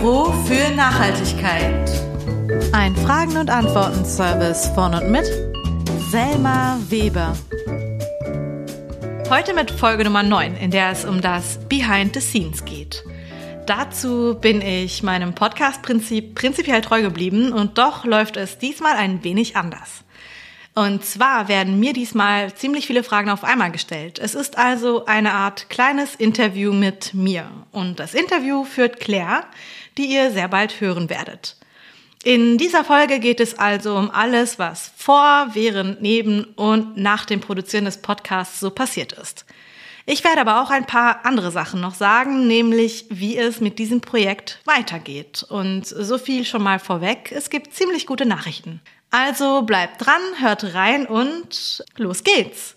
Büro für Nachhaltigkeit. Ein Fragen- und Antworten-Service von und mit Selma Weber. Heute mit Folge Nummer 9, in der es um das Behind the Scenes geht. Dazu bin ich meinem Podcast-Prinzip prinzipiell treu geblieben und doch läuft es diesmal ein wenig anders. Und zwar werden mir diesmal ziemlich viele Fragen auf einmal gestellt. Es ist also eine Art kleines Interview mit mir. Und das Interview führt Claire, die ihr sehr bald hören werdet. In dieser Folge geht es also um alles, was vor, während, neben und nach dem Produzieren des Podcasts so passiert ist. Ich werde aber auch ein paar andere Sachen noch sagen, nämlich wie es mit diesem Projekt weitergeht. Und so viel schon mal vorweg, es gibt ziemlich gute Nachrichten. Also bleibt dran, hört rein und los geht's.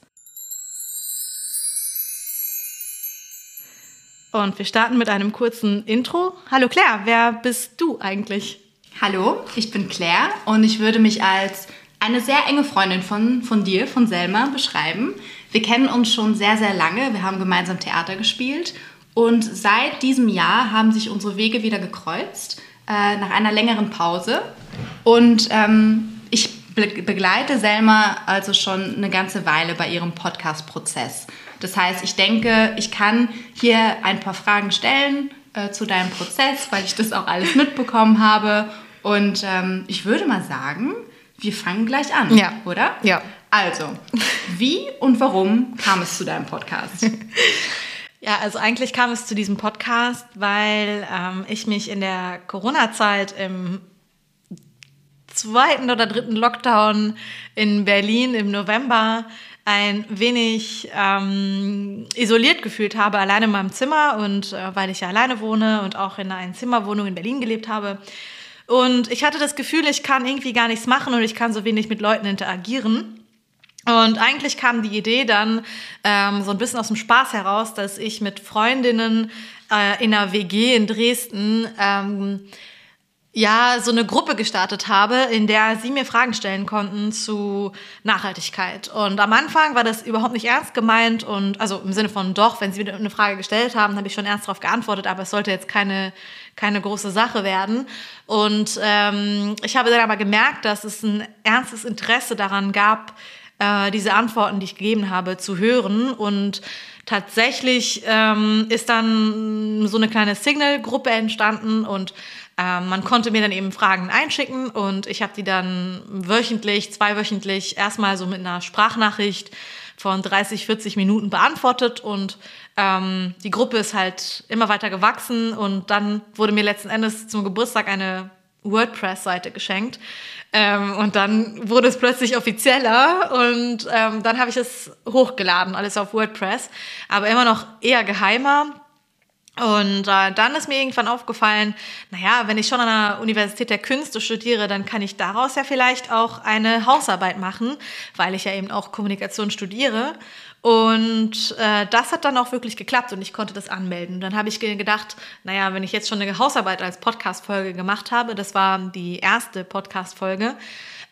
Und wir starten mit einem kurzen Intro. Hallo Claire, wer bist du eigentlich? Hallo, ich bin Claire und ich würde mich als eine sehr enge Freundin von, von dir, von Selma, beschreiben. Wir kennen uns schon sehr, sehr lange. Wir haben gemeinsam Theater gespielt und seit diesem Jahr haben sich unsere Wege wieder gekreuzt, äh, nach einer längeren Pause. Und ähm, ich begleite Selma also schon eine ganze Weile bei ihrem Podcast-Prozess. Das heißt, ich denke, ich kann hier ein paar Fragen stellen äh, zu deinem Prozess, weil ich das auch alles mitbekommen habe. Und ähm, ich würde mal sagen, wir fangen gleich an, ja. oder? Ja. Also, wie und warum kam es zu deinem Podcast? Ja, also eigentlich kam es zu diesem Podcast, weil ähm, ich mich in der Corona-Zeit im zweiten oder dritten Lockdown in Berlin im November ein wenig ähm, isoliert gefühlt habe, alleine in meinem Zimmer und äh, weil ich ja alleine wohne und auch in einer Zimmerwohnung in Berlin gelebt habe. Und ich hatte das Gefühl, ich kann irgendwie gar nichts machen und ich kann so wenig mit Leuten interagieren. Und eigentlich kam die Idee dann ähm, so ein bisschen aus dem Spaß heraus, dass ich mit Freundinnen äh, in einer WG in Dresden ähm, ja so eine Gruppe gestartet habe, in der sie mir Fragen stellen konnten zu Nachhaltigkeit. Und am Anfang war das überhaupt nicht ernst gemeint und also im Sinne von doch, wenn sie mir eine Frage gestellt haben, habe ich schon ernst darauf geantwortet, aber es sollte jetzt keine keine große Sache werden. Und ähm, ich habe dann aber gemerkt, dass es ein ernstes Interesse daran gab, äh, diese Antworten, die ich gegeben habe, zu hören und tatsächlich ähm, ist dann so eine kleine Signal-Gruppe entstanden und ähm, man konnte mir dann eben Fragen einschicken und ich habe die dann wöchentlich, zweiwöchentlich erstmal so mit einer Sprachnachricht von 30, 40 Minuten beantwortet und ähm, die Gruppe ist halt immer weiter gewachsen und dann wurde mir letzten Endes zum Geburtstag eine WordPress-Seite geschenkt ähm, und dann wurde es plötzlich offizieller und ähm, dann habe ich es hochgeladen, alles auf WordPress, aber immer noch eher geheimer und äh, dann ist mir irgendwann aufgefallen, naja, wenn ich schon an der Universität der Künste studiere, dann kann ich daraus ja vielleicht auch eine Hausarbeit machen, weil ich ja eben auch Kommunikation studiere. Und äh, das hat dann auch wirklich geklappt und ich konnte das anmelden. Dann habe ich gedacht, naja, wenn ich jetzt schon eine Hausarbeit als Podcast-Folge gemacht habe, das war die erste Podcast-Folge,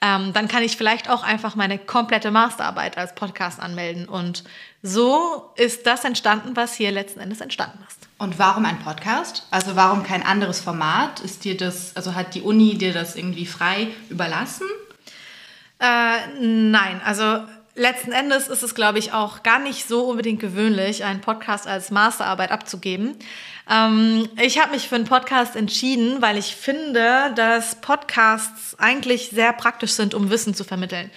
ähm, dann kann ich vielleicht auch einfach meine komplette Masterarbeit als Podcast anmelden. Und so ist das entstanden, was hier letzten Endes entstanden ist. Und warum ein Podcast? Also warum kein anderes Format? Ist dir das, also hat die Uni dir das irgendwie frei überlassen? Äh, nein, also letzten Endes ist es, glaube ich, auch gar nicht so unbedingt gewöhnlich, einen Podcast als Masterarbeit abzugeben. Ähm, ich habe mich für einen Podcast entschieden, weil ich finde, dass Podcasts eigentlich sehr praktisch sind, um Wissen zu vermitteln.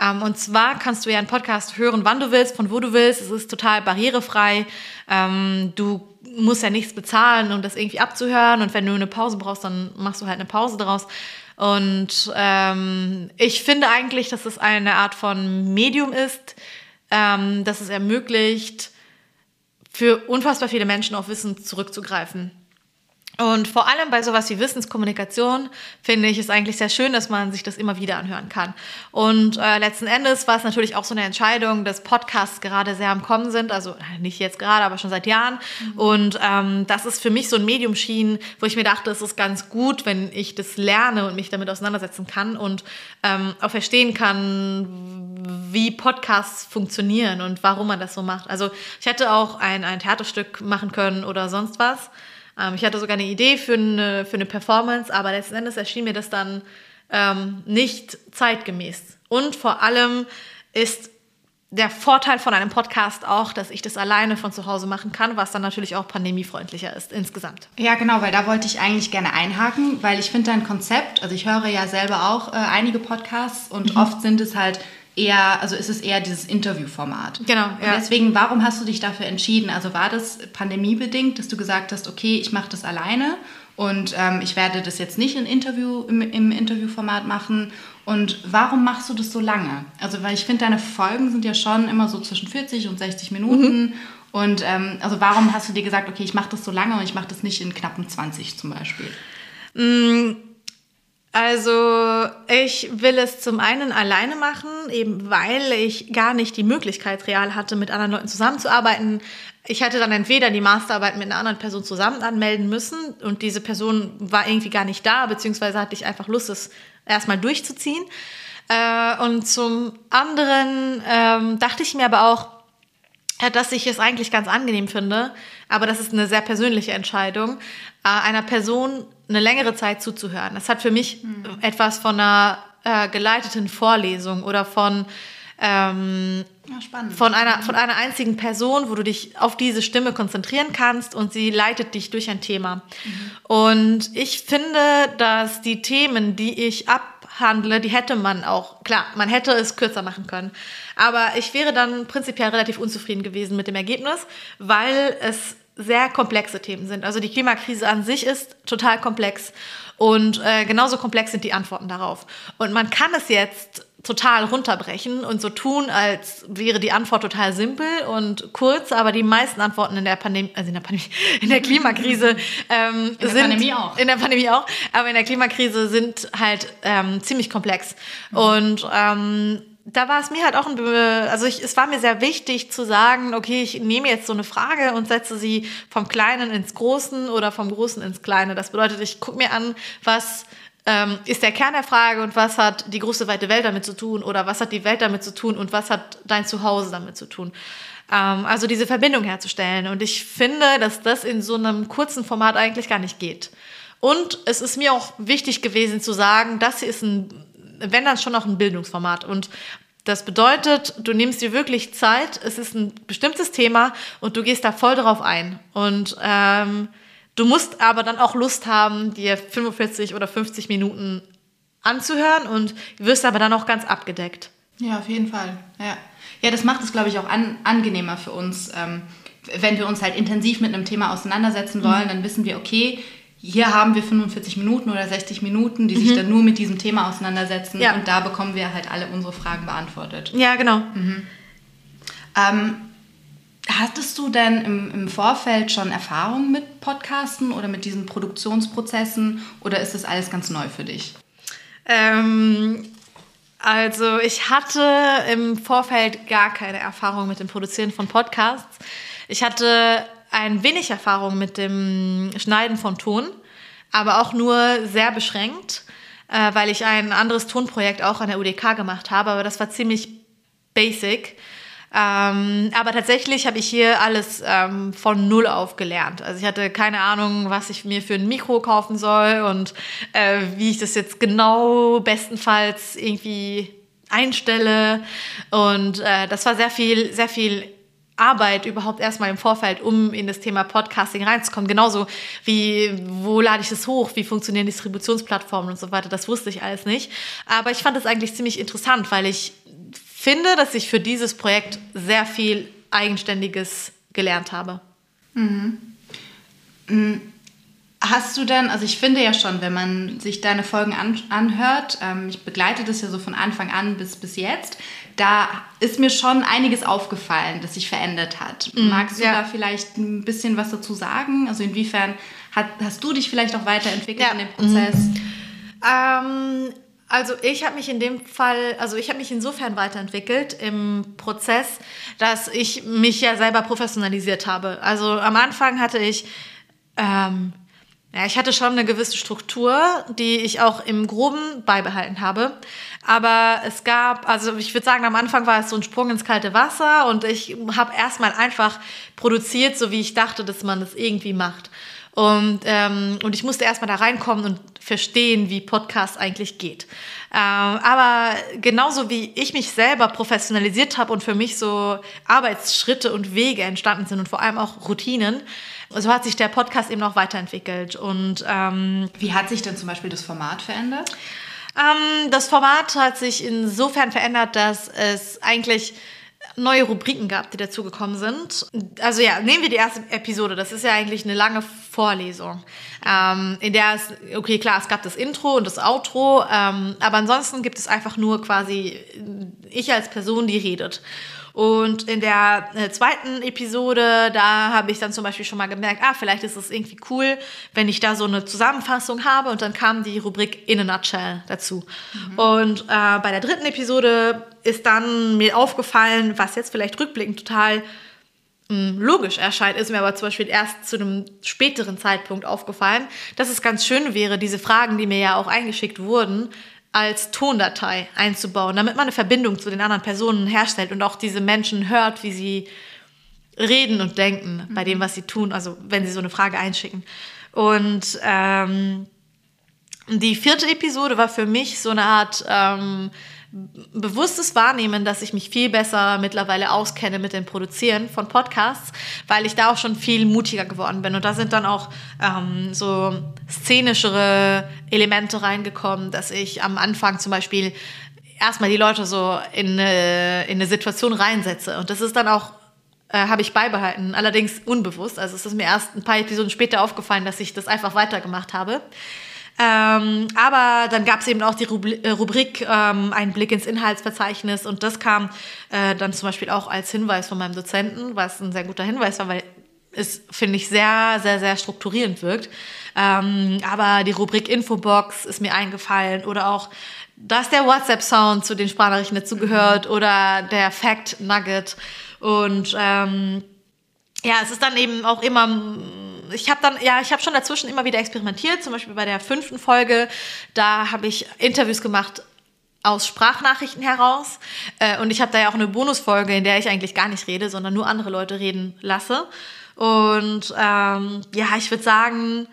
Ähm, und zwar kannst du ja einen Podcast hören, wann du willst, von wo du willst. Es ist total barrierefrei. Ähm, du musst ja nichts bezahlen, um das irgendwie abzuhören. Und wenn du eine Pause brauchst, dann machst du halt eine Pause daraus. Und ähm, ich finde eigentlich, dass es eine Art von Medium ist, ähm, dass es ermöglicht, für unfassbar viele Menschen auf Wissen zurückzugreifen. Und vor allem bei sowas wie Wissenskommunikation finde ich es eigentlich sehr schön, dass man sich das immer wieder anhören kann. Und äh, letzten Endes war es natürlich auch so eine Entscheidung, dass Podcasts gerade sehr am Kommen sind, also nicht jetzt gerade, aber schon seit Jahren. Mhm. Und ähm, das ist für mich so ein Medium schien, wo ich mir dachte, es ist ganz gut, wenn ich das lerne und mich damit auseinandersetzen kann und ähm, auch verstehen kann, wie Podcasts funktionieren und warum man das so macht. Also ich hätte auch ein, ein Theaterstück machen können oder sonst was. Ähm, ich hatte sogar eine Idee für eine, für eine Performance, aber letzten Endes erschien mir das dann ähm, nicht zeitgemäß. Und vor allem ist der Vorteil von einem Podcast auch, dass ich das alleine von zu Hause machen kann, was dann natürlich auch pandemiefreundlicher ist insgesamt. Ja, genau, weil da wollte ich eigentlich gerne einhaken, weil ich finde dein Konzept, also ich höre ja selber auch äh, einige Podcasts und mhm. oft sind es halt eher, also ist es eher dieses Interviewformat. Genau. Ja. Und deswegen, warum hast du dich dafür entschieden? Also war das pandemiebedingt, dass du gesagt hast, okay, ich mache das alleine und ähm, ich werde das jetzt nicht in Interview, im, im Interviewformat machen und warum machst du das so lange? Also, weil ich finde, deine Folgen sind ja schon immer so zwischen 40 und 60 Minuten. Mhm. Und ähm, also warum hast du dir gesagt, okay, ich mache das so lange und ich mache das nicht in knappen 20 zum Beispiel? Mm, also ich will es zum einen alleine machen, eben weil ich gar nicht die Möglichkeit real hatte, mit anderen Leuten zusammenzuarbeiten. Ich hätte dann entweder die Masterarbeit mit einer anderen Person zusammen anmelden müssen und diese Person war irgendwie gar nicht da, beziehungsweise hatte ich einfach Lust, es erstmal durchzuziehen. Äh, und zum anderen ähm, dachte ich mir aber auch, dass ich es eigentlich ganz angenehm finde, aber das ist eine sehr persönliche Entscheidung, äh, einer Person eine längere Zeit zuzuhören. Das hat für mich mhm. etwas von einer äh, geleiteten Vorlesung oder von ähm, ja, von, einer, von einer einzigen Person, wo du dich auf diese Stimme konzentrieren kannst und sie leitet dich durch ein Thema. Mhm. Und ich finde, dass die Themen, die ich abhandle, die hätte man auch, klar, man hätte es kürzer machen können. Aber ich wäre dann prinzipiell relativ unzufrieden gewesen mit dem Ergebnis, weil es sehr komplexe Themen sind. Also die Klimakrise an sich ist total komplex und äh, genauso komplex sind die Antworten darauf. Und man kann es jetzt total runterbrechen und so tun, als wäre die Antwort total simpel und kurz, aber die meisten Antworten in der Pandemie, also in der Pandemie, in der Klimakrise ähm, in der sind Pandemie auch. in der Pandemie auch, aber in der Klimakrise sind halt ähm, ziemlich komplex mhm. und ähm, da war es mir halt auch ein, also ich, es war mir sehr wichtig zu sagen, okay, ich nehme jetzt so eine Frage und setze sie vom Kleinen ins Großen oder vom Großen ins Kleine. Das bedeutet, ich gucke mir an, was ähm, ist der Kern der Frage und was hat die große weite Welt damit zu tun oder was hat die Welt damit zu tun und was hat dein Zuhause damit zu tun. Ähm, also diese Verbindung herzustellen. Und ich finde, dass das in so einem kurzen Format eigentlich gar nicht geht. Und es ist mir auch wichtig gewesen zu sagen, das hier ist ein, wenn dann schon auch ein Bildungsformat. Und das bedeutet, du nimmst dir wirklich Zeit, es ist ein bestimmtes Thema und du gehst da voll drauf ein. Und ähm, Du musst aber dann auch Lust haben, dir 45 oder 50 Minuten anzuhören und wirst aber dann auch ganz abgedeckt. Ja, auf jeden Fall. Ja, ja das macht es, glaube ich, auch an, angenehmer für uns. Ähm, wenn wir uns halt intensiv mit einem Thema auseinandersetzen wollen, mhm. dann wissen wir, okay, hier haben wir 45 Minuten oder 60 Minuten, die mhm. sich dann nur mit diesem Thema auseinandersetzen ja. und da bekommen wir halt alle unsere Fragen beantwortet. Ja, genau. Mhm. Ähm, Hattest du denn im, im Vorfeld schon Erfahrung mit Podcasten oder mit diesen Produktionsprozessen oder ist das alles ganz neu für dich? Ähm, also ich hatte im Vorfeld gar keine Erfahrung mit dem Produzieren von Podcasts. Ich hatte ein wenig Erfahrung mit dem Schneiden von Ton, aber auch nur sehr beschränkt, äh, weil ich ein anderes Tonprojekt auch an der UDK gemacht habe, aber das war ziemlich basic. Ähm, aber tatsächlich habe ich hier alles ähm, von null auf gelernt. Also ich hatte keine Ahnung, was ich mir für ein Mikro kaufen soll und äh, wie ich das jetzt genau bestenfalls irgendwie einstelle. Und äh, das war sehr viel, sehr viel Arbeit überhaupt erstmal im Vorfeld, um in das Thema Podcasting reinzukommen. Genauso wie, wo lade ich das hoch, wie funktionieren Distributionsplattformen und so weiter. Das wusste ich alles nicht. Aber ich fand es eigentlich ziemlich interessant, weil ich finde, dass ich für dieses Projekt sehr viel Eigenständiges gelernt habe. Mhm. mhm. Hast du denn, also ich finde ja schon, wenn man sich deine Folgen an, anhört, ähm, ich begleite das ja so von Anfang an bis, bis jetzt, da ist mir schon einiges aufgefallen, das sich verändert hat. Mhm, Magst du ja. da vielleicht ein bisschen was dazu sagen? Also inwiefern hat, hast du dich vielleicht auch weiterentwickelt ja. in dem Prozess? Mhm. Ähm, also ich habe mich in dem Fall, also ich habe mich insofern weiterentwickelt im Prozess, dass ich mich ja selber professionalisiert habe. Also am Anfang hatte ich, ähm, ja, ich hatte schon eine gewisse Struktur, die ich auch im Groben beibehalten habe. Aber es gab, also ich würde sagen, am Anfang war es so ein Sprung ins kalte Wasser und ich habe erstmal einfach produziert, so wie ich dachte, dass man das irgendwie macht. Und, ähm, und ich musste erstmal da reinkommen und verstehen, wie Podcast eigentlich geht. Ähm, aber genauso wie ich mich selber professionalisiert habe und für mich so Arbeitsschritte und Wege entstanden sind und vor allem auch Routinen, so hat sich der Podcast eben auch weiterentwickelt. Und ähm, wie hat sich denn zum Beispiel das Format verändert? Ähm, das Format hat sich insofern verändert, dass es eigentlich neue Rubriken gab, die dazugekommen sind. Also ja, nehmen wir die erste Episode. Das ist ja eigentlich eine lange Vorlesung, ähm, in der es, okay, klar, es gab das Intro und das Outro, ähm, aber ansonsten gibt es einfach nur quasi ich als Person, die redet. Und in der äh, zweiten Episode, da habe ich dann zum Beispiel schon mal gemerkt, ah, vielleicht ist es irgendwie cool, wenn ich da so eine Zusammenfassung habe. Und dann kam die Rubrik In a Nutshell dazu. Mhm. Und äh, bei der dritten Episode ist dann mir aufgefallen, was jetzt vielleicht rückblickend total hm, logisch erscheint, ist mir aber zum Beispiel erst zu einem späteren Zeitpunkt aufgefallen, dass es ganz schön wäre, diese Fragen, die mir ja auch eingeschickt wurden, als Tondatei einzubauen, damit man eine Verbindung zu den anderen Personen herstellt und auch diese Menschen hört, wie sie reden und denken bei dem, was sie tun, also wenn sie so eine Frage einschicken. Und ähm, die vierte Episode war für mich so eine Art ähm, bewusstes Wahrnehmen, dass ich mich viel besser mittlerweile auskenne mit dem Produzieren von Podcasts, weil ich da auch schon viel mutiger geworden bin. Und da sind dann auch ähm, so szenischere Elemente reingekommen, dass ich am Anfang zum Beispiel erstmal die Leute so in eine, in eine Situation reinsetze. Und das ist dann auch äh, habe ich beibehalten, allerdings unbewusst. Also es ist mir erst ein paar Episoden später aufgefallen, dass ich das einfach weitergemacht habe. Ähm, aber dann gab es eben auch die äh, Rubrik ähm, Ein Blick ins Inhaltsverzeichnis und das kam äh, dann zum Beispiel auch als Hinweis von meinem Dozenten, was ein sehr guter Hinweis war, weil es, finde ich, sehr, sehr, sehr strukturierend wirkt. Ähm, aber die Rubrik Infobox ist mir eingefallen oder auch, dass der WhatsApp-Sound zu den Sprachnachrichten dazugehört mhm. oder der Fact Nugget. Und ähm, ja, es ist dann eben auch immer ich habe dann, ja, ich habe schon dazwischen immer wieder experimentiert, zum Beispiel bei der fünften Folge, da habe ich Interviews gemacht aus Sprachnachrichten heraus. Äh, und ich habe da ja auch eine Bonusfolge, in der ich eigentlich gar nicht rede, sondern nur andere Leute reden lasse. Und ähm, ja, ich würde sagen,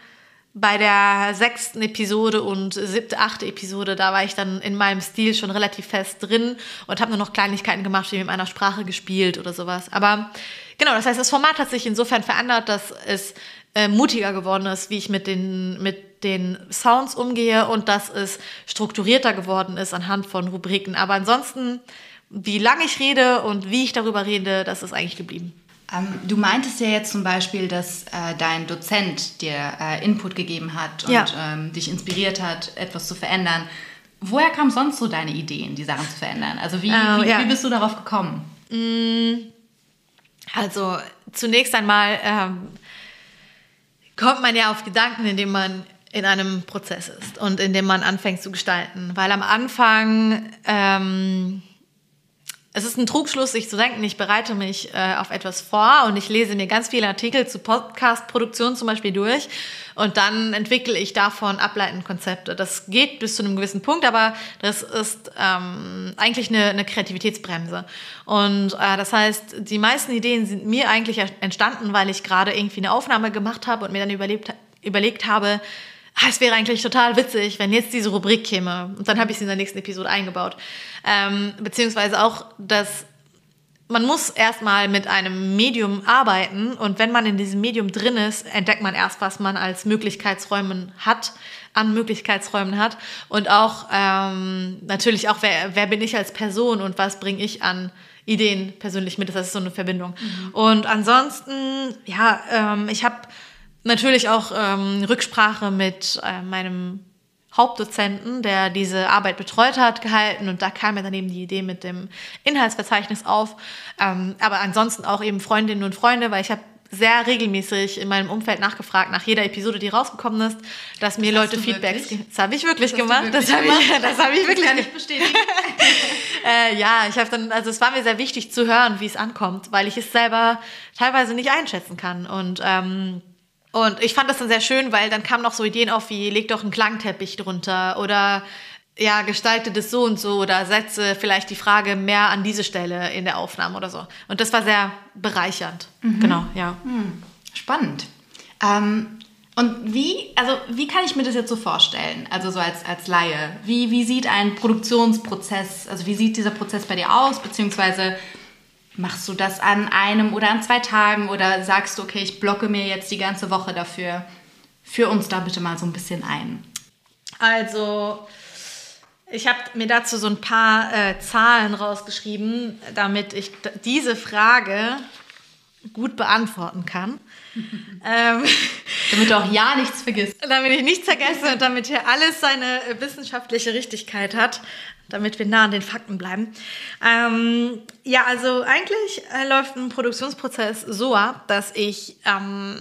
bei der sechsten Episode und siebte, achte Episode, da war ich dann in meinem Stil schon relativ fest drin und habe nur noch Kleinigkeiten gemacht, wie mit meiner Sprache gespielt oder sowas. Aber genau, das heißt, das Format hat sich insofern verändert, dass es äh, mutiger geworden ist, wie ich mit den, mit den Sounds umgehe und dass es strukturierter geworden ist anhand von Rubriken. Aber ansonsten, wie lange ich rede und wie ich darüber rede, das ist eigentlich geblieben. Ähm, du meintest ja jetzt zum Beispiel, dass äh, dein Dozent dir äh, Input gegeben hat und ja. ähm, dich inspiriert hat, etwas zu verändern. Woher kamen sonst so deine Ideen, die Sachen zu verändern? Also wie, uh, wie, ja. wie bist du darauf gekommen? Mm, also zunächst einmal ähm, kommt man ja auf Gedanken, indem man in einem Prozess ist und indem man anfängt zu gestalten. Weil am Anfang, ähm, es ist ein Trugschluss, sich zu denken, ich bereite mich äh, auf etwas vor und ich lese mir ganz viele Artikel zu Podcast-Produktion zum Beispiel durch und dann entwickle ich davon ableitend Konzepte. Das geht bis zu einem gewissen Punkt, aber das ist ähm, eigentlich eine, eine, Kreativitätsbremse. Und äh, das heißt, die meisten Ideen sind mir eigentlich entstanden, weil ich gerade irgendwie eine Aufnahme gemacht habe und mir dann überlebt, überlegt habe, es wäre eigentlich total witzig, wenn jetzt diese Rubrik käme. Und dann habe ich sie in der nächsten Episode eingebaut. Ähm, beziehungsweise auch das man muss erstmal mit einem Medium arbeiten und wenn man in diesem Medium drin ist, entdeckt man erst, was man als Möglichkeitsräumen hat, an Möglichkeitsräumen hat und auch ähm, natürlich auch, wer, wer bin ich als Person und was bringe ich an Ideen persönlich mit. Das ist so eine Verbindung. Mhm. Und ansonsten, ja, ähm, ich habe natürlich auch ähm, Rücksprache mit äh, meinem Hauptdozenten, der diese Arbeit betreut hat, gehalten und da kam mir dann eben die Idee mit dem Inhaltsverzeichnis auf. Ähm, aber ansonsten auch eben Freundinnen und Freunde, weil ich habe sehr regelmäßig in meinem Umfeld nachgefragt nach jeder Episode, die rausgekommen ist, dass mir das Leute Feedbacks. Das habe ich wirklich das gemacht. Wirklich das habe ich, das hab ich wirklich. Das kann ich bestätigen. äh, ja, ich habe dann, also es war mir sehr wichtig zu hören, wie es ankommt, weil ich es selber teilweise nicht einschätzen kann und ähm, und ich fand das dann sehr schön, weil dann kamen noch so Ideen auf wie, leg doch einen Klangteppich drunter oder ja, gestalte das so und so oder setze vielleicht die Frage mehr an diese Stelle in der Aufnahme oder so. Und das war sehr bereichernd. Mhm. Genau, ja. Mhm. Spannend. Ähm, Und wie, also wie kann ich mir das jetzt so vorstellen? Also so als, als Laie. Wie, wie sieht ein Produktionsprozess, also wie sieht dieser Prozess bei dir aus? Beziehungsweise machst du das an einem oder an zwei Tagen oder sagst du, okay, ich blocke mir jetzt die ganze Woche dafür? Führ uns da bitte mal so ein bisschen ein. Also, ich habe mir dazu so ein paar äh, Zahlen rausgeschrieben, damit ich diese Frage gut beantworten kann. ähm, damit du auch ja nichts vergisst. Damit ich nichts vergesse und damit hier alles seine wissenschaftliche Richtigkeit hat, damit wir nah an den Fakten bleiben. Ähm, ja, also eigentlich äh, läuft ein Produktionsprozess so ab, dass ich ähm,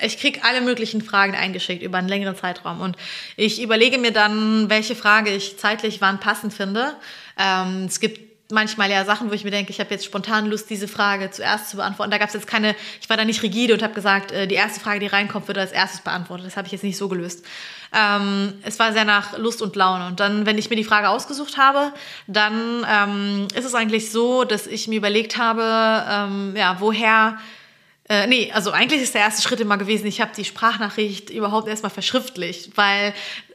ich kriege alle möglichen Fragen eingeschickt über einen längeren Zeitraum und ich überlege mir dann, welche Frage ich zeitlich wann passend finde. Ähm, es gibt manchmal ja Sachen, wo ich mir denke, ich habe jetzt spontan Lust, diese Frage zuerst zu beantworten. Da gab es jetzt keine, ich war da nicht rigide und habe gesagt, äh, die erste Frage, die reinkommt, wird als erstes beantwortet. Das habe ich jetzt nicht so gelöst. Ähm, es war sehr nach Lust und Laune. Und dann, wenn ich mir die Frage ausgesucht habe, dann ähm, ist es eigentlich so, dass ich mir überlegt habe, ähm, ja, woher äh, nee, also eigentlich ist der erste Schritt immer gewesen, ich habe die Sprachnachricht überhaupt erstmal verschriftlicht, weil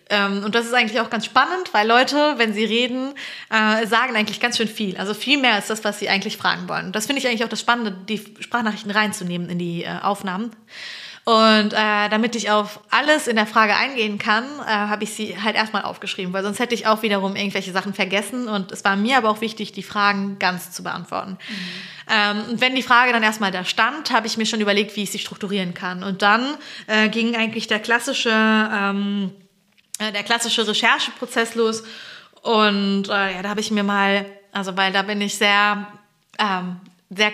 ähm, und das ist eigentlich auch ganz spannend, weil Leute, wenn sie reden, äh, sagen eigentlich ganz schön viel. Also viel mehr als das, was sie eigentlich fragen wollen. Das finde ich eigentlich auch das Spannende, die Sprachnachrichten reinzunehmen in die äh, Aufnahmen. Und äh, damit ich auf alles in der Frage eingehen kann, äh, habe ich sie halt erstmal aufgeschrieben, weil sonst hätte ich auch wiederum irgendwelche Sachen vergessen. Und es war mir aber auch wichtig, die Fragen ganz zu beantworten. Mhm. Ähm, und wenn die Frage dann erstmal da stand, habe ich mir schon überlegt, wie ich sie strukturieren kann. Und dann äh, ging eigentlich der klassische ähm, äh, der klassische Rechercheprozess los. Und äh, ja, da habe ich mir mal, also weil da bin ich sehr, ähm, sehr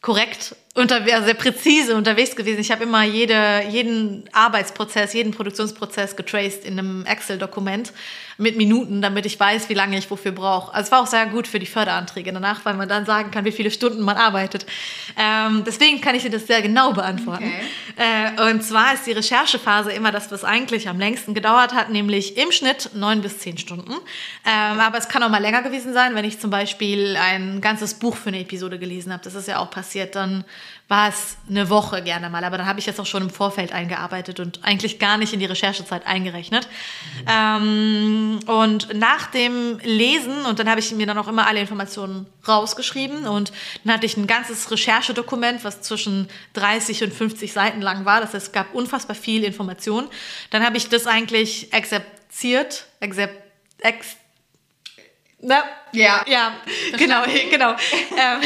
korrekt unterwegs, sehr präzise unterwegs gewesen. Ich habe immer jede, jeden Arbeitsprozess, jeden Produktionsprozess getraced in einem Excel-Dokument mit Minuten, damit ich weiß, wie lange ich wofür brauche. Also es war auch sehr gut für die Förderanträge danach, weil man dann sagen kann, wie viele Stunden man arbeitet. Ähm, deswegen kann ich dir das sehr genau beantworten. Okay. Äh, und zwar ist die Recherchephase immer das, was eigentlich am längsten gedauert hat, nämlich im Schnitt neun bis zehn Stunden. Ähm, aber es kann auch mal länger gewesen sein, wenn ich zum Beispiel ein ganzes Buch für eine Episode gelesen habe. Das ist ja auch passiert. Dann war es eine Woche gerne mal, aber dann habe ich jetzt auch schon im Vorfeld eingearbeitet und eigentlich gar nicht in die Recherchezeit eingerechnet. Mhm. Ähm, und nach dem Lesen, und dann habe ich mir dann auch immer alle Informationen rausgeschrieben und dann hatte ich ein ganzes Recherchedokument, was zwischen 30 und 50 Seiten lang war. Das heißt, es gab unfassbar viel Information. Dann habe ich das eigentlich exerziert, exep, ex, na, ja, ja, genau, genau. ähm,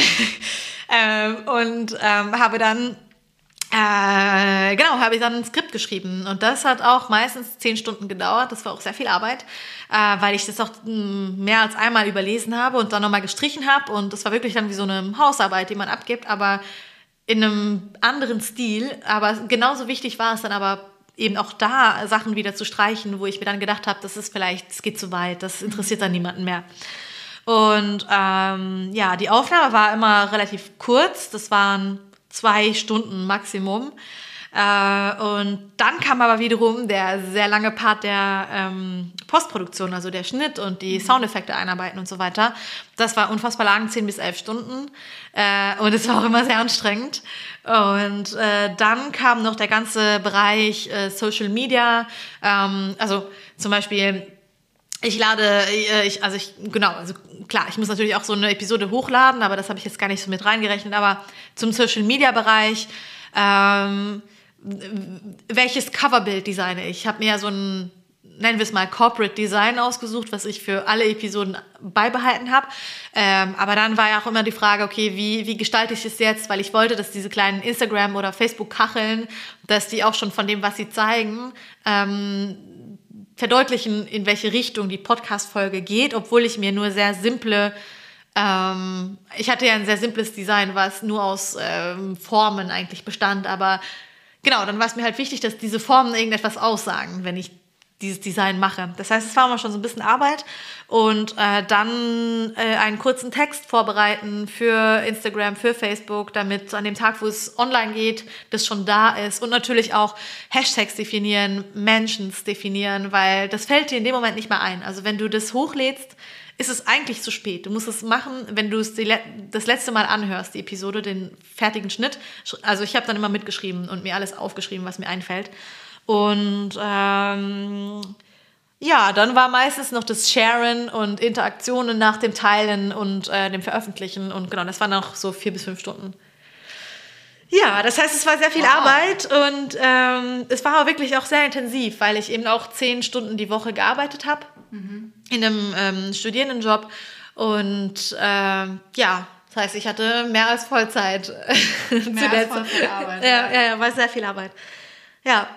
ähm, und ähm, habe dann äh, genau, habe ich dann ein Skript geschrieben. Und das hat auch meistens zehn Stunden gedauert. Das war auch sehr viel Arbeit, äh, weil ich das auch mh, hm, mehr als einmal überlesen habe und dann nochmal gestrichen habe. Und das war wirklich dann wie so eine Hausarbeit, die man abgibt, aber in einem anderen Stil. Aber genauso wichtig war es dann aber eben auch da Sachen wieder zu streichen, wo ich mir dann gedacht habe, das ist vielleicht, es geht zu weit, das interessiert dann niemanden mehr. Und ähm, ja, die Aufnahme war immer relativ kurz. Das waren zwei Stunden Maximum. Äh, und dann kam aber wiederum der sehr lange Part der ähm, Postproduktion, also der Schnitt und die mhm. Soundeffekte einarbeiten und so weiter. Das war unfassbar lang, 10 bis 11 Stunden. Äh, und es war auch immer sehr anstrengend. Und äh, dann kam noch der ganze Bereich äh, Social Media. Ähm, also zum Beispiel ich lade, äh, ich, also ich, genau, also klar, ich muss natürlich auch so eine Episode hochladen, aber das habe ich jetzt gar nicht so mit reingerechnet. Aber zum Social Media Bereich, ähm, welches Coverbild designe ich? Ich habe mir ja so ein, nennen wir es mal Corporate Design ausgesucht, was ich für alle Episoden beibehalten habe. Ähm, aber dann war ja auch immer die Frage, okay, wie, wie gestalte ich es jetzt? Weil ich wollte, dass diese kleinen Instagram- oder Facebook-Kacheln, dass die auch schon von dem, was sie zeigen, ähm, verdeutlichen, in welche Richtung die Podcast-Folge geht, obwohl ich mir nur sehr simple, ähm, ich hatte ja ein sehr simples Design, was nur aus ähm, Formen eigentlich bestand, aber genau, dann war es mir halt wichtig, dass diese Formen irgendetwas aussagen, wenn ich dieses Design mache. Das heißt, es war immer schon so ein bisschen Arbeit und äh, dann äh, einen kurzen Text vorbereiten für Instagram, für Facebook, damit an dem Tag, wo es online geht, das schon da ist und natürlich auch Hashtags definieren, Mentions definieren, weil das fällt dir in dem Moment nicht mehr ein. Also wenn du das hochlädst, ist es eigentlich zu spät. Du musst es machen, wenn du es das letzte Mal anhörst, die Episode, den fertigen Schnitt. Also ich habe dann immer mitgeschrieben und mir alles aufgeschrieben, was mir einfällt. Und ähm, ja, dann war meistens noch das Sharen und Interaktionen nach dem Teilen und äh, dem Veröffentlichen. Und genau, das waren noch so vier bis fünf Stunden. Ja, das heißt, es war sehr viel wow. Arbeit und ähm, es war auch wirklich auch sehr intensiv, weil ich eben auch zehn Stunden die Woche gearbeitet habe mhm. in einem ähm, Studierendenjob. Und ähm, ja, das heißt, ich hatte mehr als Vollzeit. Mehr als Vollzeitarbeit. ja, ja, ja, war sehr viel Arbeit. Ja.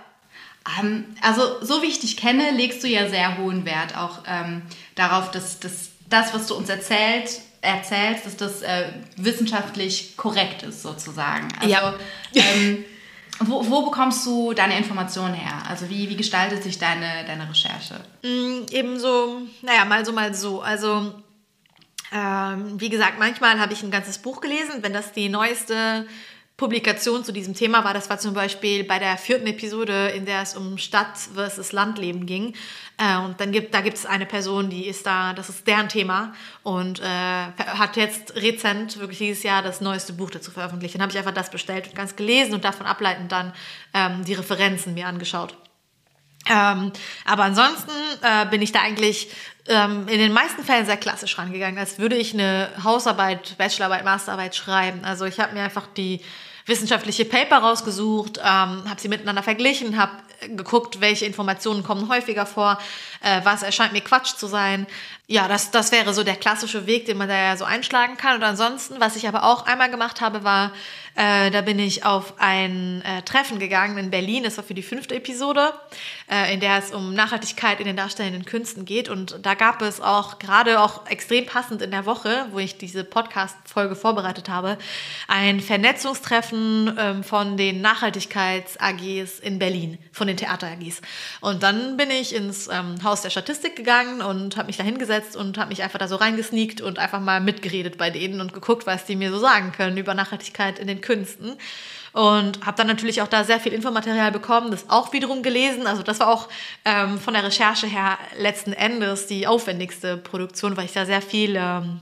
Ähm, also, so wie ich dich kenne, legst du ja sehr hohen Wert auch ähm, darauf, dass, dass das, was du uns erzählst, erzählst, dass das äh, wissenschaftlich korrekt ist, sozusagen. Also, ja. Ähm, wo, wo, bekommst du deine Informationen her? Also wie, wie gestaltet sich deine, deine Recherche? Mm, eben so, naja, mal so, mal so. Also ähm, wie gesagt, manchmal habe ich ein ganzes Buch gelesen, wenn das die neueste Publikation zu diesem Thema war. Das war zum Beispiel bei der vierten Episode, in der es um Stadt versus Landleben ging. Äh, und dann gibt, da gibt es eine Person, die ist da, das ist deren Thema und äh, hat jetzt rezent, wirklich dieses Jahr, das neueste Buch dazu veröffentlicht. Dann habe ich einfach das bestellt und ganz gelesen und davon ableitend dann ähm, die Referenzen mir angeschaut. Ähm, aber ansonsten äh, bin ich da eigentlich ähm, in den meisten Fällen sehr klassisch rangegangen, als würde ich eine Hausarbeit, Bachelorarbeit, Masterarbeit schreiben. Also ich habe mir einfach die wissenschaftliche Paper rausgesucht, ähm, habe sie miteinander verglichen, habe geguckt, welche Informationen kommen häufiger vor, äh, was erscheint mir Quatsch zu sein. Ja, das, das wäre so der klassische Weg, den man da ja so einschlagen kann. Und ansonsten, was ich aber auch einmal gemacht habe, war, äh, da bin ich auf ein äh, Treffen gegangen in Berlin. Das war für die fünfte Episode, äh, in der es um Nachhaltigkeit in den darstellenden Künsten geht. Und da gab es auch gerade auch extrem passend in der Woche, wo ich diese Podcast-Folge vorbereitet habe, ein Vernetzungstreffen ähm, von den Nachhaltigkeits-AGs in Berlin, von den Theater-AGs. Und dann bin ich ins ähm, Haus der Statistik gegangen und habe mich da hingesetzt und habe mich einfach da so reingesneakt und einfach mal mitgeredet bei denen und geguckt, was die mir so sagen können über Nachhaltigkeit in den Künsten. Und habe dann natürlich auch da sehr viel Infomaterial bekommen, das auch wiederum gelesen. Also das war auch ähm, von der Recherche her letzten Endes die aufwendigste Produktion, weil ich da sehr viel ähm,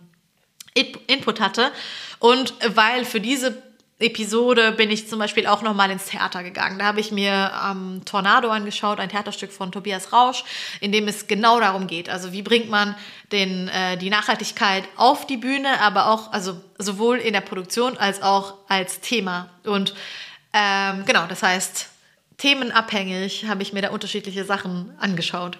Input hatte. Und weil für diese Episode bin ich zum Beispiel auch nochmal ins Theater gegangen. Da habe ich mir ähm, Tornado angeschaut, ein Theaterstück von Tobias Rausch, in dem es genau darum geht. Also wie bringt man den, äh, die Nachhaltigkeit auf die Bühne, aber auch, also sowohl in der Produktion als auch als Thema. Und ähm, genau, das heißt, themenabhängig habe ich mir da unterschiedliche Sachen angeschaut.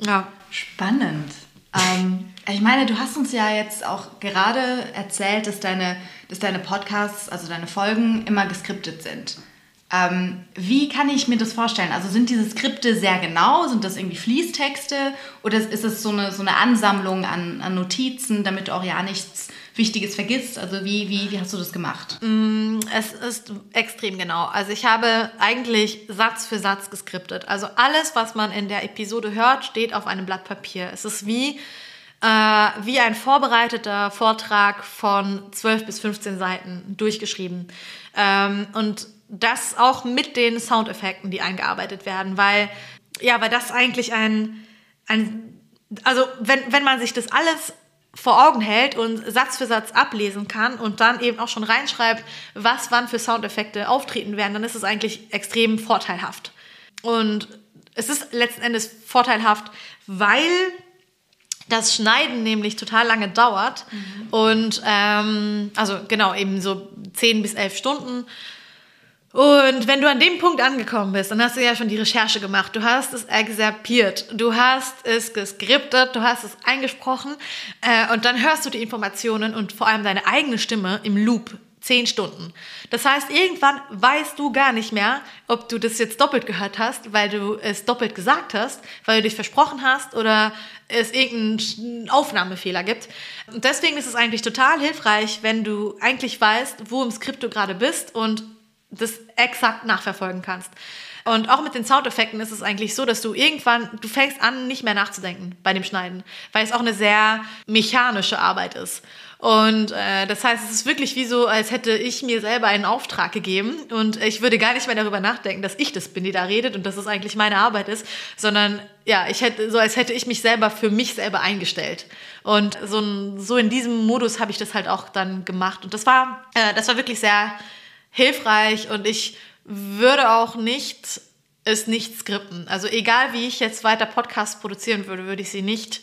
Ja. Spannend. Ähm, ich meine, du hast uns ja jetzt auch gerade erzählt, dass deine, dass deine Podcasts, also deine Folgen immer geskriptet sind. Ähm, wie kann ich mir das vorstellen? Also sind diese Skripte sehr genau? Sind das irgendwie Fließtexte? Oder ist es so eine, so eine Ansammlung an, an Notizen, damit du auch ja nichts Wichtiges vergisst? Also wie, wie, wie hast du das gemacht? Mm, es ist extrem genau. Also ich habe eigentlich Satz für Satz geskriptet. Also alles, was man in der Episode hört, steht auf einem Blatt Papier. Es ist wie äh, wie ein vorbereiteter Vortrag von 12 bis 15 Seiten durchgeschrieben. Ähm, und das auch mit den Soundeffekten, die eingearbeitet werden, weil, ja, weil das eigentlich ein, ein also wenn, wenn man sich das alles vor Augen hält und Satz für Satz ablesen kann und dann eben auch schon reinschreibt, was wann für Soundeffekte auftreten werden, dann ist es eigentlich extrem vorteilhaft. Und es ist letzten Endes vorteilhaft, weil das Schneiden nämlich total lange dauert. Mhm. Und ähm, also genau, eben so 10 bis 11 Stunden. Und wenn du an dem Punkt angekommen bist, dann hast du ja schon die Recherche gemacht, du hast es exerpiert, du hast es geskriptet, du hast es eingesprochen äh, und dann hörst du die Informationen und vor allem deine eigene Stimme im Loop zehn Stunden. Das heißt, irgendwann weißt du gar nicht mehr, ob du das jetzt doppelt gehört hast, weil du es doppelt gesagt hast, weil du dich versprochen hast oder es irgendeinen Aufnahmefehler gibt. Und deswegen ist es eigentlich total hilfreich, wenn du eigentlich weißt, wo im Skript du gerade bist und das exakt nachverfolgen kannst. Und auch mit den Soundeffekten ist es eigentlich so, dass du irgendwann, du fängst an, nicht mehr nachzudenken bei dem Schneiden, weil es auch eine sehr mechanische Arbeit ist. Und äh, das heißt, es ist wirklich wie so, als hätte ich mir selber einen Auftrag gegeben und ich würde gar nicht mehr darüber nachdenken, dass ich das bin, die da redet und dass es eigentlich meine Arbeit ist, sondern ja, ich hätte so, als hätte ich mich selber für mich selber eingestellt. Und so, so in diesem Modus habe ich das halt auch dann gemacht. Und das war, äh, das war wirklich sehr hilfreich und ich würde auch nicht es nicht skripten. Also egal wie ich jetzt weiter Podcasts produzieren würde, würde ich sie nicht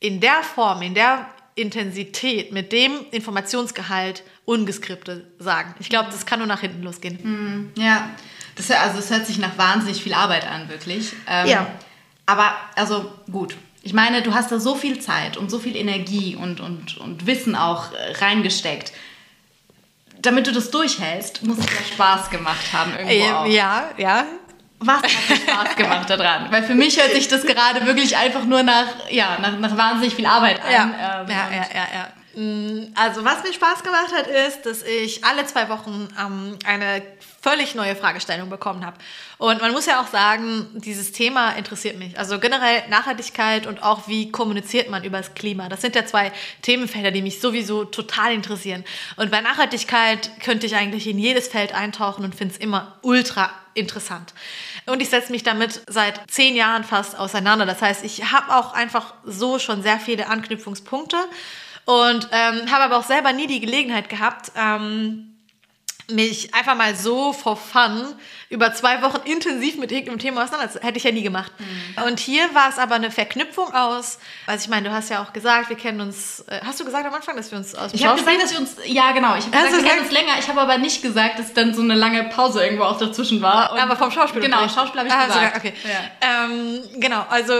in der Form, in der Intensität, mit dem Informationsgehalt ungeskriptet sagen. Ich glaube, das kann nur nach hinten losgehen. Hm, ja, das, also es hört sich nach wahnsinnig viel Arbeit an, wirklich. Ähm, ja. Aber, also gut. Ich meine, du hast da so viel Zeit und so viel Energie und, und, und Wissen auch äh, reingesteckt. Damit du das durchhältst, muss es ja Spaß gemacht haben irgendwo äh, auch. Ja, ja. Was hat dir Spaß gemacht daran? Weil für mich hört sich das gerade wirklich einfach nur nach, ja, nach, nach wahnsinnig viel Arbeit an. Ja, ähm, ja, ja, ja, ja. Mm, also was mir Spaß gemacht hat, ist, dass ich alle zwei Wochen ähm, eine völlig neue Fragestellung bekommen habe. Und man muss ja auch sagen, dieses Thema interessiert mich. Also generell Nachhaltigkeit und auch wie kommuniziert man über das Klima. Das sind ja zwei Themenfelder, die mich sowieso total interessieren. Und bei Nachhaltigkeit könnte ich eigentlich in jedes Feld eintauchen und finde es immer ultra interessant. Und ich setze mich damit seit zehn Jahren fast auseinander. Das heißt, ich habe auch einfach so schon sehr viele Anknüpfungspunkte und ähm, habe aber auch selber nie die Gelegenheit gehabt, ähm, mich einfach mal so for fun über zwei Wochen intensiv mit irgendeinem Thema auseinander. Das hätte ich ja nie gemacht. Mhm. Und hier war es aber eine Verknüpfung aus, also ich meine, du hast ja auch gesagt, wir kennen uns, äh, hast du gesagt am Anfang, dass wir uns aus dem Ich habe gesagt, dass wir uns, ja genau, ich habe gesagt, wir kennen uns länger, ich habe aber nicht gesagt, dass dann so eine lange Pause irgendwo auch dazwischen war. Und aber vom Schauspiel. Genau, Schauspiel habe ich ah, gesagt. okay. Ja. Ähm, genau, also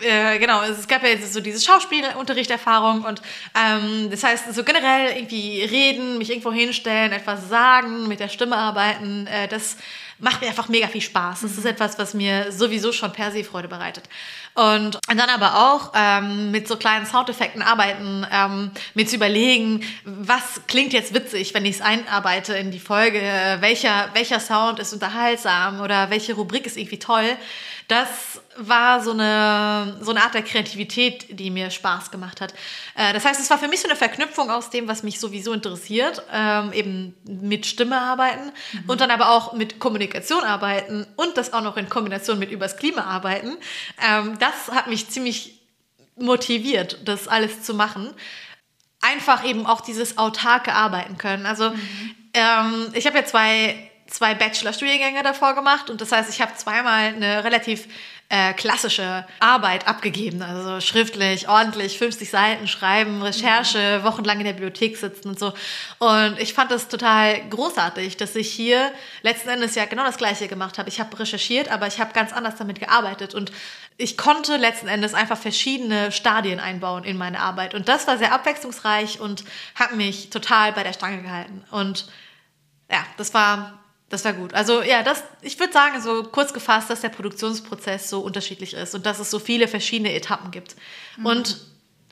äh, genau, es gab ja jetzt so diese Schauspielunterrichterfahrung und ähm, das heißt, so generell irgendwie reden, mich irgendwo hinstellen, etwas sagen, mit der Stimme arbeiten, äh, das macht mir einfach mega viel Spaß. Das ist mhm. etwas, was mir sowieso schon per se Freude bereitet. Und, und dann aber auch ähm, mit so kleinen Soundeffekten arbeiten, ähm, mir zu überlegen, was klingt jetzt witzig, wenn ich es einarbeite in die Folge, welcher, welcher Sound ist unterhaltsam oder welche Rubrik ist irgendwie toll. Das war so eine, so eine Art der Kreativität, die mir Spaß gemacht hat. Äh, das heißt, es war für mich so eine Verknüpfung aus dem, was mich sowieso interessiert, ähm, eben mit Stimme arbeiten mhm. und dann aber auch mit Kommunikation arbeiten und das auch noch in Kombination mit übers Klima arbeiten. Ähm, das hat mich ziemlich motiviert, das alles zu machen. Einfach eben auch dieses autarke Arbeiten können. Also mhm. ähm, ich habe ja zwei zwei Bachelor-Studiengänge davor gemacht und das heißt, ich habe zweimal eine relativ äh, klassische Arbeit abgegeben, also schriftlich, ordentlich, 50 Seiten schreiben, Recherche, mhm. wochenlang in der Bibliothek sitzen und so. Und ich fand das total großartig, dass ich hier letzten Endes ja genau das Gleiche gemacht habe. Ich habe recherchiert, aber ich habe ganz anders damit gearbeitet und ich konnte letzten Endes einfach verschiedene Stadien einbauen in meine Arbeit. Und das war sehr abwechslungsreich und hat mich total bei der Stange gehalten. Und ja, das war das war gut. Also ja, das, ich würde sagen, so kurz gefasst, dass der Produktionsprozess so unterschiedlich ist und dass es so viele verschiedene Etappen gibt. Mhm. Und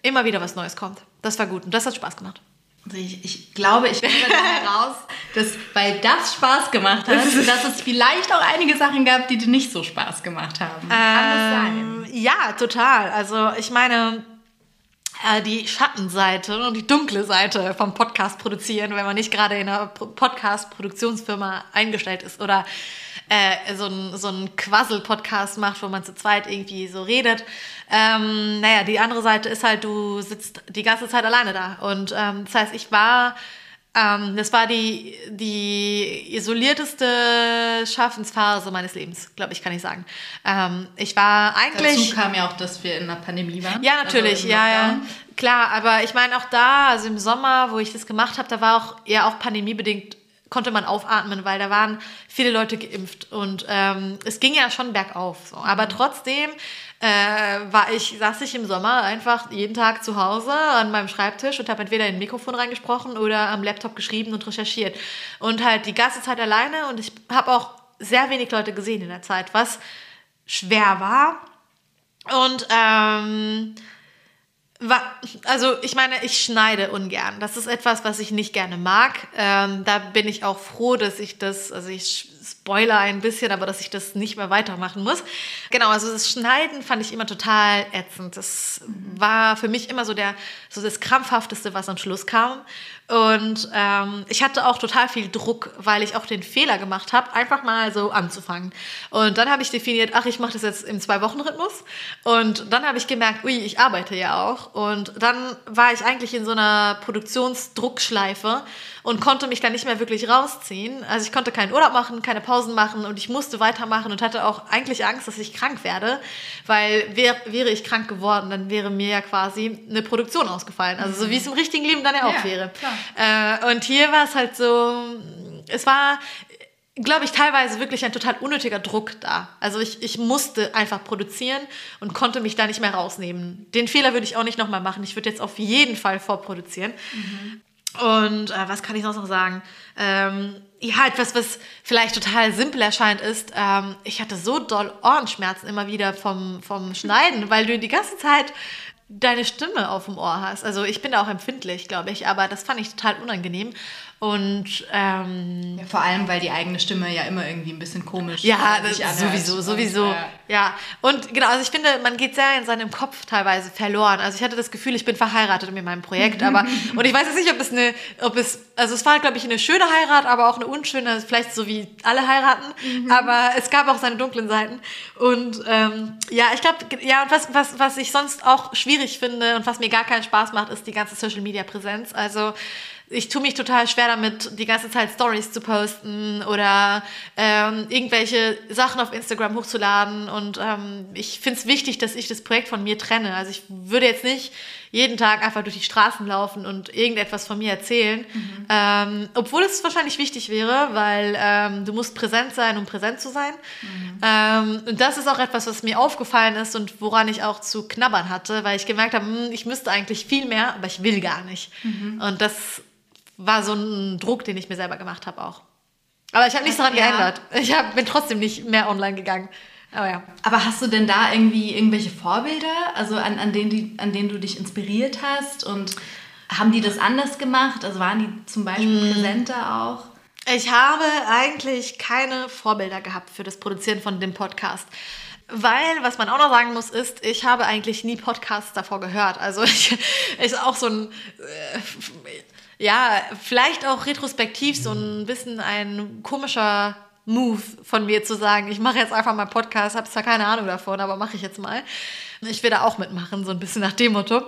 immer wieder was Neues kommt. Das war gut und das hat Spaß gemacht. Also ich, ich glaube, ich da heraus, dass weil das Spaß gemacht hat, dass es vielleicht auch einige Sachen gab, die dir nicht so Spaß gemacht haben. Ähm, Kann das sein? Ja, total. Also ich meine, die Schattenseite und die dunkle Seite vom Podcast produzieren, wenn man nicht gerade in einer Podcast-Produktionsfirma eingestellt ist oder äh, so ein, so Quassel-Podcast macht, wo man zu zweit irgendwie so redet. Ähm, naja, die andere Seite ist halt, du sitzt die ganze Zeit alleine da. Und ähm, das heißt, ich war ähm, das war die, die isolierteste Schaffensphase meines Lebens, glaube ich, kann ich sagen. Ähm, ich war eigentlich. Dazu kam ja auch, dass wir in einer Pandemie waren. Ja, natürlich, also ja, ja. Klar, aber ich meine auch da, also im Sommer, wo ich das gemacht habe, da war auch ja auch pandemiebedingt konnte man aufatmen, weil da waren viele Leute geimpft und ähm, es ging ja schon bergauf. So. Aber mhm. trotzdem äh, war ich, saß ich im Sommer einfach jeden Tag zu Hause an meinem Schreibtisch und habe entweder in ein Mikrofon reingesprochen oder am Laptop geschrieben und recherchiert. Und halt die ganze Zeit alleine und ich habe auch sehr wenig Leute gesehen in der Zeit, was schwer war. Und ähm, Also ich meine, ich schneide ungern. Das ist etwas, was ich nicht gerne mag. Ähm, da bin ich auch froh, dass ich das, also ich spoiler ein bisschen, aber dass ich das nicht mehr weitermachen muss. Genau, also das Schneiden fand ich immer total ätzend. Das war für mich immer so der, so das krampfhafteste, was am Schluss kam. Und ähm, ich hatte auch total viel Druck, weil ich auch den Fehler gemacht habe, einfach mal so anzufangen. Und dann habe ich definiert, ach, ich mache das jetzt im Zwei-Wochen-Rhythmus. Und dann habe ich gemerkt, ui, ich arbeite ja auch. Und dann war ich eigentlich in so einer Produktionsdruckschleife und konnte mich dann nicht mehr wirklich rausziehen. Also ich konnte keinen Urlaub machen, keine Pausen machen und ich musste weitermachen und hatte auch eigentlich Angst, dass ich krank werde, weil wär, wäre ich krank geworden, dann wäre mir ja quasi eine Produktion ausgefallen. Also so wie es im richtigen Leben dann ja auch ja, wäre. Äh, und hier war es halt so, es war glaube ich, teilweise wirklich ein total unnötiger Druck da. Also ich, ich musste einfach produzieren und konnte mich da nicht mehr rausnehmen. Den Fehler würde ich auch nicht nochmal machen. Ich würde jetzt auf jeden Fall vorproduzieren. Mhm. Und äh, was kann ich noch sagen? Ähm, ja, etwas, was vielleicht total simpel erscheint, ist, ähm, ich hatte so doll Ohrenschmerzen immer wieder vom, vom Schneiden, weil du die ganze Zeit deine Stimme auf dem Ohr hast. Also ich bin da auch empfindlich, glaube ich, aber das fand ich total unangenehm. Und ähm, ja, vor allem, weil die eigene Stimme ja immer irgendwie ein bisschen komisch Ja, das sowieso, sowieso. Und, äh, ja, und genau, also ich finde, man geht sehr in seinem Kopf teilweise verloren. Also ich hatte das Gefühl, ich bin verheiratet mit meinem Projekt, aber und ich weiß jetzt nicht, ob es eine, ob es, also es war, glaube ich, eine schöne Heirat, aber auch eine unschöne, vielleicht so wie alle heiraten. Mhm. Aber es gab auch seine dunklen Seiten. Und ähm, ja, ich glaube, ja, und was, was, was ich sonst auch schwierig finde und was mir gar keinen Spaß macht, ist die ganze Social Media Präsenz. Also ich tue mich total schwer damit, die ganze Zeit Stories zu posten oder ähm, irgendwelche Sachen auf Instagram hochzuladen. Und ähm, ich finde es wichtig, dass ich das Projekt von mir trenne. Also ich würde jetzt nicht jeden Tag einfach durch die Straßen laufen und irgendetwas von mir erzählen. Mhm. Ähm, obwohl es wahrscheinlich wichtig wäre, weil ähm, du musst präsent sein, um präsent zu sein. Mhm. Ähm, und das ist auch etwas, was mir aufgefallen ist und woran ich auch zu knabbern hatte, weil ich gemerkt habe, hm, ich müsste eigentlich viel mehr, aber ich will gar nicht. Mhm. Und das war so ein Druck, den ich mir selber gemacht habe auch. Aber ich habe nichts daran ja. geändert. Ich hab, bin trotzdem nicht mehr online gegangen. Aber ja. Aber hast du denn da irgendwie irgendwelche Vorbilder, also an, an, denen, die, an denen du dich inspiriert hast? Und haben die das anders gemacht? Also waren die zum Beispiel mm. präsenter auch? Ich habe eigentlich keine Vorbilder gehabt für das Produzieren von dem Podcast. Weil, was man auch noch sagen muss, ist, ich habe eigentlich nie Podcasts davor gehört. Also ich ist auch so ein äh, ja, vielleicht auch retrospektiv so ein bisschen ein komischer Move von mir zu sagen, ich mache jetzt einfach mal Podcast, habe zwar keine Ahnung davon, aber mache ich jetzt mal. Ich will da auch mitmachen, so ein bisschen nach dem Motto.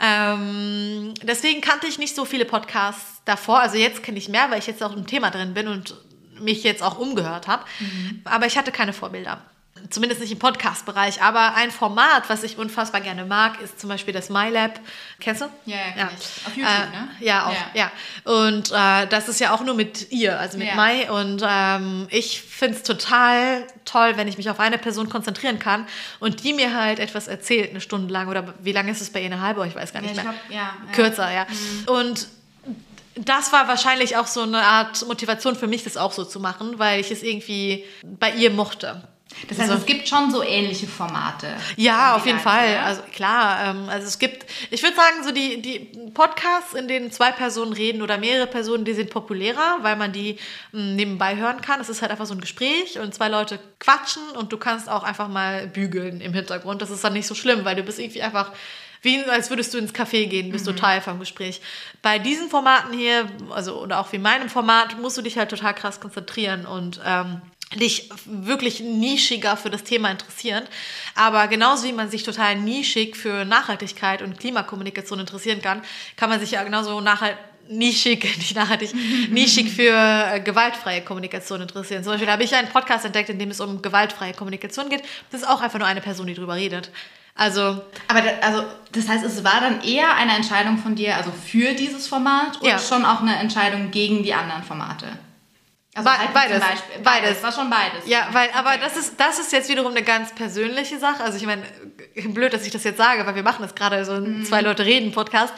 Ähm, deswegen kannte ich nicht so viele Podcasts davor. Also jetzt kenne ich mehr, weil ich jetzt auch im Thema drin bin und mich jetzt auch umgehört habe. Mhm. Aber ich hatte keine Vorbilder zumindest nicht im Podcast-Bereich, aber ein Format, was ich unfassbar gerne mag, ist zum Beispiel das MyLab. Kennst du? Ja, ja, ja. Auf YouTube, äh, ne? Ja, auch, ja. ja. Und äh, das ist ja auch nur mit ihr, also mit ja. Mai. Und ähm, ich finde es total toll, wenn ich mich auf eine Person konzentrieren kann und die mir halt etwas erzählt, eine Stunde lang. Oder wie lange ist es bei ihr? Eine halbe? Ich weiß gar nicht mehr. Glaub, ja, Kürzer, ja. Mhm. Und das war wahrscheinlich auch so eine Art Motivation für mich, das auch so zu machen, weil ich es irgendwie bei ihr mochte. Das heißt, also, es gibt schon so ähnliche Formate. Ja, auf jeden Fall. Ja? Also klar, ähm, also es gibt, ich würde sagen, so die, die Podcasts, in denen zwei Personen reden oder mehrere Personen, die sind populärer, weil man die mh, hm, nebenbei hören kann. Es ist halt einfach so ein Gespräch und zwei Leute quatschen und du kannst auch einfach mal bügeln im Hintergrund. Das ist dann nicht so schlimm, weil du bist irgendwie einfach wie als würdest du ins Café gehen, bist mhm. du Teil vom Gespräch. Bei diesen Formaten hier, also oder auch wie meinem Format, musst du dich halt total krass konzentrieren und ähm, dich wirklich nischiger für das Thema interessieren. Aber genauso wie man sich total nischig für Nachhaltigkeit und Klimakommunikation interessieren kann, kann man sich ja genauso nachhaltig nischig, nicht nachhaltig, nischig für äh, gewaltfreie Kommunikation interessieren. Zum Beispiel habe ich einen Podcast entdeckt, in dem es um gewaltfreie Kommunikation geht. Das ist auch einfach nur eine Person, die darüber redet. Also, aber da, also das heißt, es war dann eher eine Entscheidung von dir, also für dieses Format oder ja. schon auch eine Entscheidung gegen die anderen Formate? Also halt beides. beides. Beides. War schon beides. Ja, weil, aber okay. das ist, das ist jetzt wiederum eine ganz persönliche Sache. Also ich meine, blöd, dass ich das jetzt sage, weil wir machen das gerade so ein zwei Leute reden Podcast.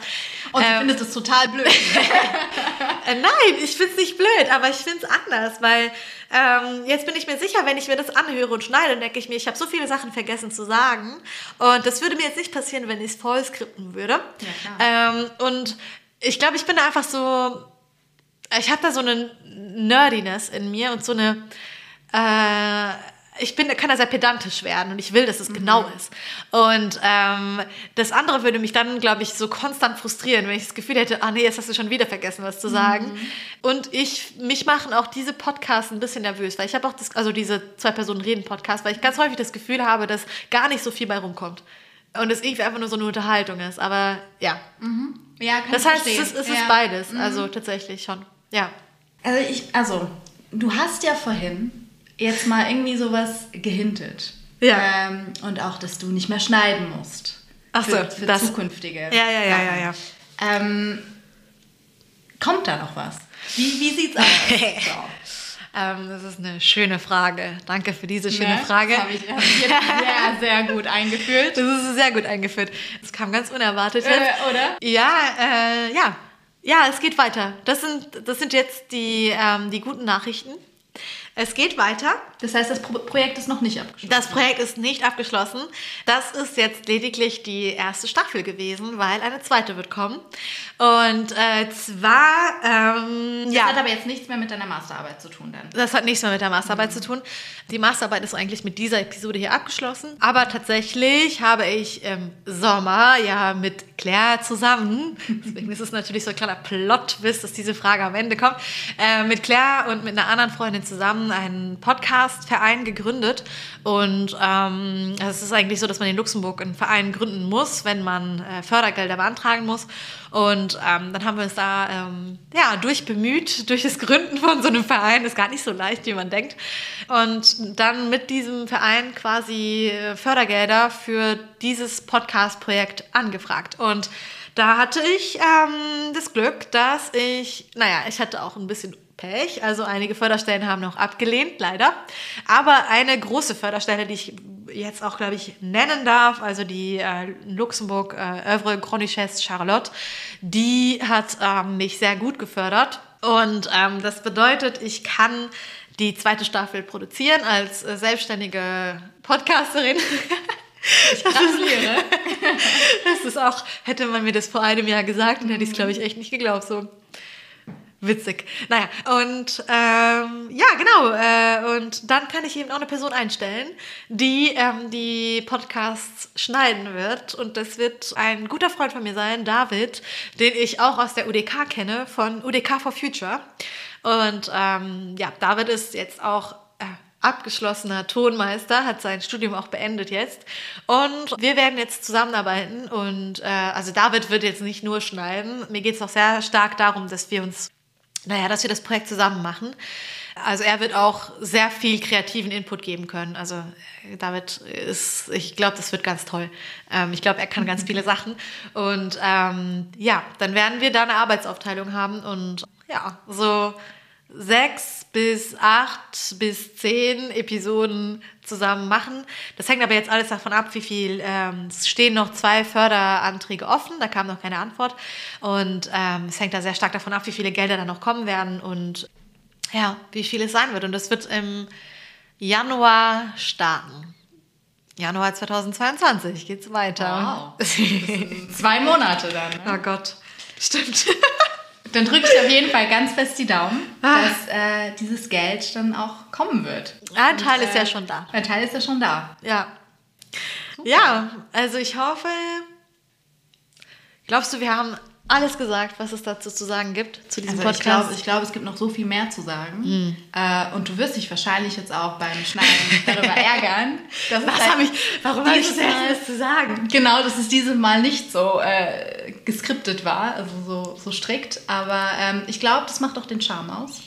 Und Ähm, finde das total blöd. Äh, nein, ich finde es nicht blöd, aber ich finde es anders, weil ähm, jetzt bin ich mir sicher, wenn ich mir das anhöre und schneide, denke ich mir, ich habe so viele Sachen vergessen zu sagen. Und das würde mir jetzt nicht passieren, wenn ich es voll skripten würde. Ja, ähm, und ich glaube, ich bin da einfach so, ich habe da so eine Nerdiness in mir und so eine, äh, ich bin, kann da sehr pedantisch werden und ich will, dass es genau ist. Und ähm, das andere würde mich dann, glaube ich, so konstant frustrieren, wenn ich das Gefühl hätte, ah nee, jetzt hast du schon wieder vergessen, was zu sagen. Und ich, mich machen auch diese Podcasts ein bisschen nervös, weil ich habe auch das, also diese zwei Personen reden Podcast, weil ich ganz häufig das Gefühl habe, dass gar nicht so viel bei rumkommt. Und es irgendwie einfach nur so eine Unterhaltung ist. Aber ja. ja, kann Das heißt, es verstehen. ist, es ist Ja. beides. Also tatsächlich schon. Ja. Also, ich, also, du hast ja vorhin jetzt mal irgendwie sowas gehintet. Ja. Ähm, und auch, dass du nicht mehr schneiden musst. Ach so, für, für das- zukünftige. Ja, ja, ja, ja, ja. Ähm, kommt da noch was? Wie, wie sieht's aus? So. Ähm, das ist eine schöne Frage. Danke für diese schöne Ne? Frage. Habe ich, hab ich jetzt sehr, sehr gut eingeführt. Das ist sehr gut eingeführt. Das kam ganz unerwartet Äh, oder? Ja, äh, ja. Ja, es geht weiter. Das sind, das sind jetzt die, ähm, die guten Nachrichten. Es geht weiter. Das heißt, das Pro Projekt ist noch nicht abgeschlossen. Das Projekt ist nicht abgeschlossen. Das ist jetzt lediglich die erste Staffel gewesen, weil eine zweite wird kommen. Und äh, zwar, ähm, Das ja. hat aber jetzt nichts mehr mit deiner Masterarbeit zu tun dann. Das hat nichts mehr mit der Masterarbeit zu tun. Die Masterarbeit ist eigentlich mit dieser Episode hier abgeschlossen. Aber tatsächlich habe ich im Sommer ja mit Claire zusammen, deswegen ist es natürlich so ein kleiner Plot-Twist, dass diese Frage am Ende kommt, äh, mit Claire und mit einer anderen Freundin zusammen einen Podcast-Verein gegründet. Und ähm, es ist eigentlich so, dass man in Luxemburg einen Verein gründen muss, wenn man äh, Fördergelder beantragen muss. Und ähm, dann haben wir uns da ähm, ja, durchbemüht, durch das Gründen von so einem Verein. Ist gar nicht so leicht, wie man denkt. Und dann mit diesem Verein quasi äh, Fördergelder für dieses Podcast-Projekt angefragt. Und da hatte ich ähm, das Glück, dass ich, naja, ich hatte auch ein bisschen Pech. Also einige Förderstellen haben noch abgelehnt, leider. Aber eine große Förderstelle, die ich jetzt auch, glaube ich, nennen darf, also die äh, Luxemburg äh, Övre Groniches Charlotte, die hat ähm, mich sehr gut gefördert. Und ähm, das bedeutet, ich kann die zweite Staffel produzieren als äh, selbstständige Podcasterin. Ich gratuliere. Das ist auch, hätte man mir das vor einem Jahr gesagt, dann hätte ich es, glaube ich, echt nicht geglaubt. So witzig. Naja, und ähm, ja, genau. Äh, und dann kann ich eben auch eine Person einstellen, die ähm, die Podcasts schneiden wird. Und das wird ein guter Freund von mir sein, David, den ich auch aus der UDK kenne, von UDK for Future. Und ähm, ja, David ist jetzt auch äh, abgeschlossener Tonmeister, hat sein Studium auch beendet jetzt. Und wir werden jetzt zusammenarbeiten. Und äh, also David wird jetzt nicht nur schneiden. Mir geht es auch sehr stark darum, dass wir uns, naja, dass wir das Projekt zusammen machen. Also er wird auch sehr viel kreativen Input geben können. Also äh, David ist, ich glaube, das wird ganz toll. Ähm, ich glaube, er kann ganz viele Sachen. Und ähm, ja, dann werden wir da eine Arbeitsaufteilung haben und ja, so sechs bis acht bis zehn Episoden zusammen machen. Das hängt aber jetzt alles davon ab, wie viel. Ähm, es stehen noch zwei Förderanträge offen, da kam noch keine Antwort. Und ähm, es hängt da sehr stark davon ab, wie viele Gelder da noch kommen werden und ja, wie viel es sein wird. Und das wird im Januar starten. Januar 2022 geht's weiter. Wow. Zwei Monate dann. Ne? oh Gott, stimmt. Dann drücke ich auf jeden Fall ganz fest die Daumen, Ah. dass äh, dieses Geld dann auch kommen wird. Ein Teil Und, ist ja schon da. Ein Teil ist ja schon da. Ja. Ja, also ich hoffe. Glaubst du, wir haben alles gesagt, was es dazu zu sagen gibt, zu diesem Also ich Podcast? glaube, ich glaub, es gibt noch so viel mehr zu sagen. Hm. Äh, und du wirst dich wahrscheinlich jetzt auch beim Schneiden darüber ärgern. Dass es was halt habe ich, warum habe ich das alles zu sagen? Genau, dass es dieses Mal nicht so äh, geskriptet war, also so, so strikt. Aber ähm, ich glaube, das macht auch den Charme aus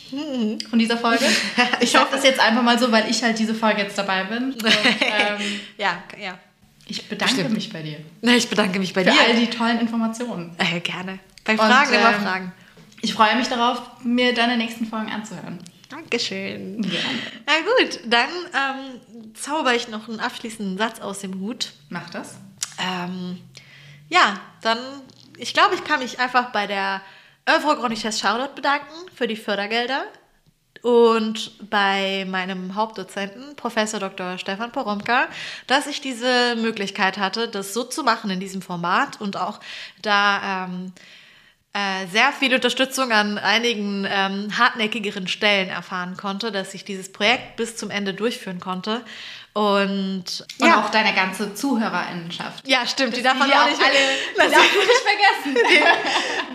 von dieser Folge. Ich hoffe das jetzt einfach mal so, weil ich halt diese Folge jetzt dabei bin. Und, ähm, Ja, ja. Ich bedanke Bestimmt. mich bei dir Ich bedanke mich bei für dir. all die tollen Informationen. äh, gerne. Bei Fragen immer ähm, Fragen. Ich freue mich darauf, mir deine nächsten Folgen anzuhören. Dankeschön. Gerne. Na gut, dann ähm, zauber ich noch einen abschließenden Satz aus dem Hut. Mach das. Ähm, ja, dann, ich glaube, ich kann mich einfach bei der Œuvre Charlotte bedanken für die Fördergelder und bei meinem Hauptdozenten, Professor Dr. Stefan Poromka, dass ich diese Möglichkeit hatte, das so zu machen in diesem Format und auch da ähm, äh, sehr viel Unterstützung an einigen ähm, hartnäckigeren Stellen erfahren konnte, dass ich dieses Projekt bis zum Ende durchführen konnte. Und, Und ja. auch deine ganze Zuhörerinnenschaft. Ja, stimmt, die darf man die auch nicht, alle- die darf nicht vergessen.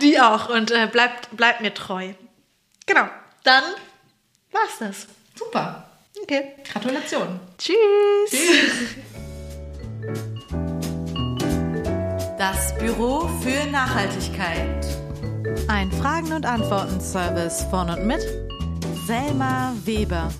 Die auch und äh, bleibt, bleibt mir treu. Genau, dann war's das. Super. Okay. Gratulation. Tschüss. Das Büro für Nachhaltigkeit. Ein Fragen- und Antworten-Service von und mit Selma Weber.